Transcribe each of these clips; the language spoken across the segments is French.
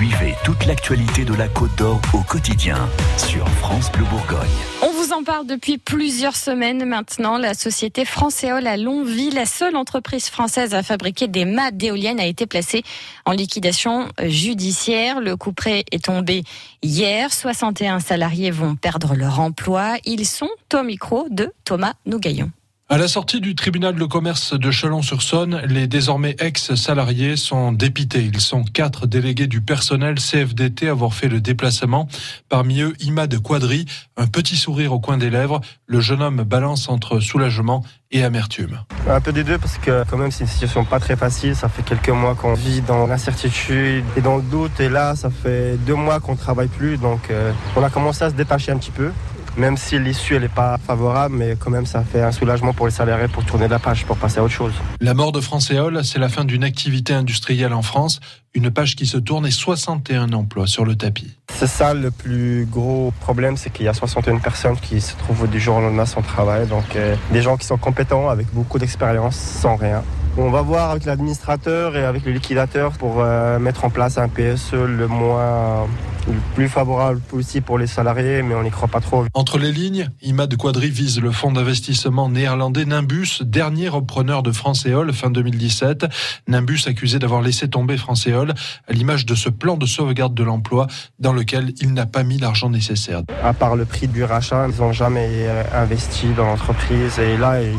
Suivez toute l'actualité de la Côte d'Or au quotidien sur France Bleu Bourgogne. On vous en parle depuis plusieurs semaines maintenant. La société Francéol à Longville, la seule entreprise française à fabriquer des mâts d'éoliennes, a été placée en liquidation judiciaire. Le coup près est tombé hier. 61 salariés vont perdre leur emploi. Ils sont au micro de Thomas Nougaillon. À la sortie du tribunal de commerce de Chalon-sur-Saône, les désormais ex-salariés sont dépités. Ils sont quatre délégués du personnel CFDT à avoir fait le déplacement. Parmi eux, Imad Quadri, un petit sourire au coin des lèvres. Le jeune homme balance entre soulagement et amertume. Un peu des deux parce que quand même c'est une situation pas très facile. Ça fait quelques mois qu'on vit dans l'incertitude et dans le doute. Et là, ça fait deux mois qu'on travaille plus. Donc euh, on a commencé à se détacher un petit peu même si l'issue n'est pas favorable, mais quand même ça fait un soulagement pour les salariés pour tourner la page, pour passer à autre chose. La mort de Francéol, c'est la fin d'une activité industrielle en France, une page qui se tourne et 61 emplois sur le tapis. C'est ça le plus gros problème, c'est qu'il y a 61 personnes qui se trouvent du jour au lendemain sans travail, donc euh, des gens qui sont compétents avec beaucoup d'expérience sans rien. On va voir avec l'administrateur et avec le liquidateur pour euh, mettre en place un PSE le moins le plus favorable possible pour les salariés, mais on n'y croit pas trop. Entre les lignes, Imad Quadri vise le fonds d'investissement néerlandais Nimbus, dernier repreneur de Francéol fin 2017. Nimbus accusé d'avoir laissé tomber Francéol à l'image de ce plan de sauvegarde de l'emploi dans lequel il n'a pas mis l'argent nécessaire. À part le prix du rachat, ils n'ont jamais euh, investi dans l'entreprise et là, ils,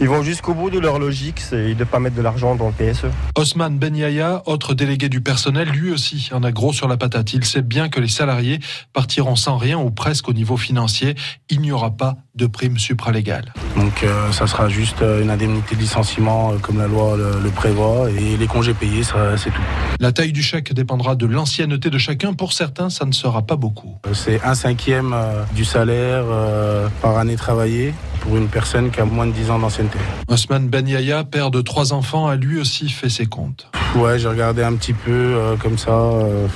vont jusqu'au bout de leur logique, c'est de ne pas mettre de l'argent dans le PSE. Osman Benyaya, autre délégué du personnel, lui aussi en a gros sur la patate. Il sait bien que les salariés partiront sans rien ou presque au niveau financier. Il n'y aura pas de prime supralégale. Donc euh, ça sera juste euh, une indemnité de licenciement euh, comme la loi le, prévoit et les congés payés, c'est tout. La taille du chèque dépendra de l'ancienneté de chacun. Pour certains, ça ne sera pas beaucoup. C'est un cinquième du salaire par année travaillée pour une personne qui a moins de 10 ans d'ancienneté. Osman Ben Yaya, père de trois enfants, a lui aussi fait ses comptes. Ouais, j'ai regardé un petit peu comme ça.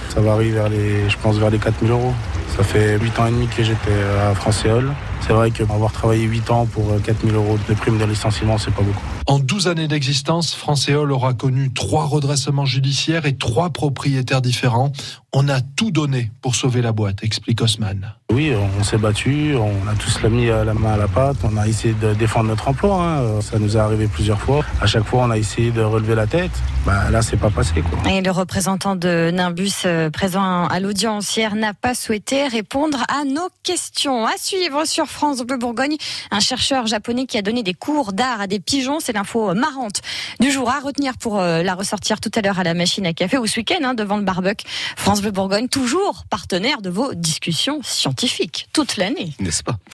Ça varie vers les, je pense, vers les 4000 euros. Ça fait 8 ans et demi que j'étais à Francéol. C'est vrai qu'avoir travaillé 8 ans pour 4000 euh, euros de prime de licenciement, c'est pas beaucoup. En 12 années d'existence, Francéol aura connu trois redressements judiciaires et trois propriétaires différents. On a tout donné pour sauver la boîte, explique Osman. Oui, on s'est battu, on a tous la mis la main à la pâte, on a essayé de défendre notre emploi. Hein. Ça nous est arrivé plusieurs fois. À chaque fois, on a essayé de relever la tête. Bah, là, c'est pas passé. Quoi. Et le représentant de Nimbus euh, présent à l'audience hier n'a pas souhaité répondre à nos questions. À suivre sur France Bleu Bourgogne, un chercheur japonais qui a donné des cours d'art à des pigeons. C'est l'info marrante du jour à retenir pour euh, la ressortir tout à l'heure à la machine à café ou ce week-end hein, devant le barbecue. France Bleu Bourgogne, toujours partenaire de vos discussions scientifiques toute l'année. N'est-ce pas?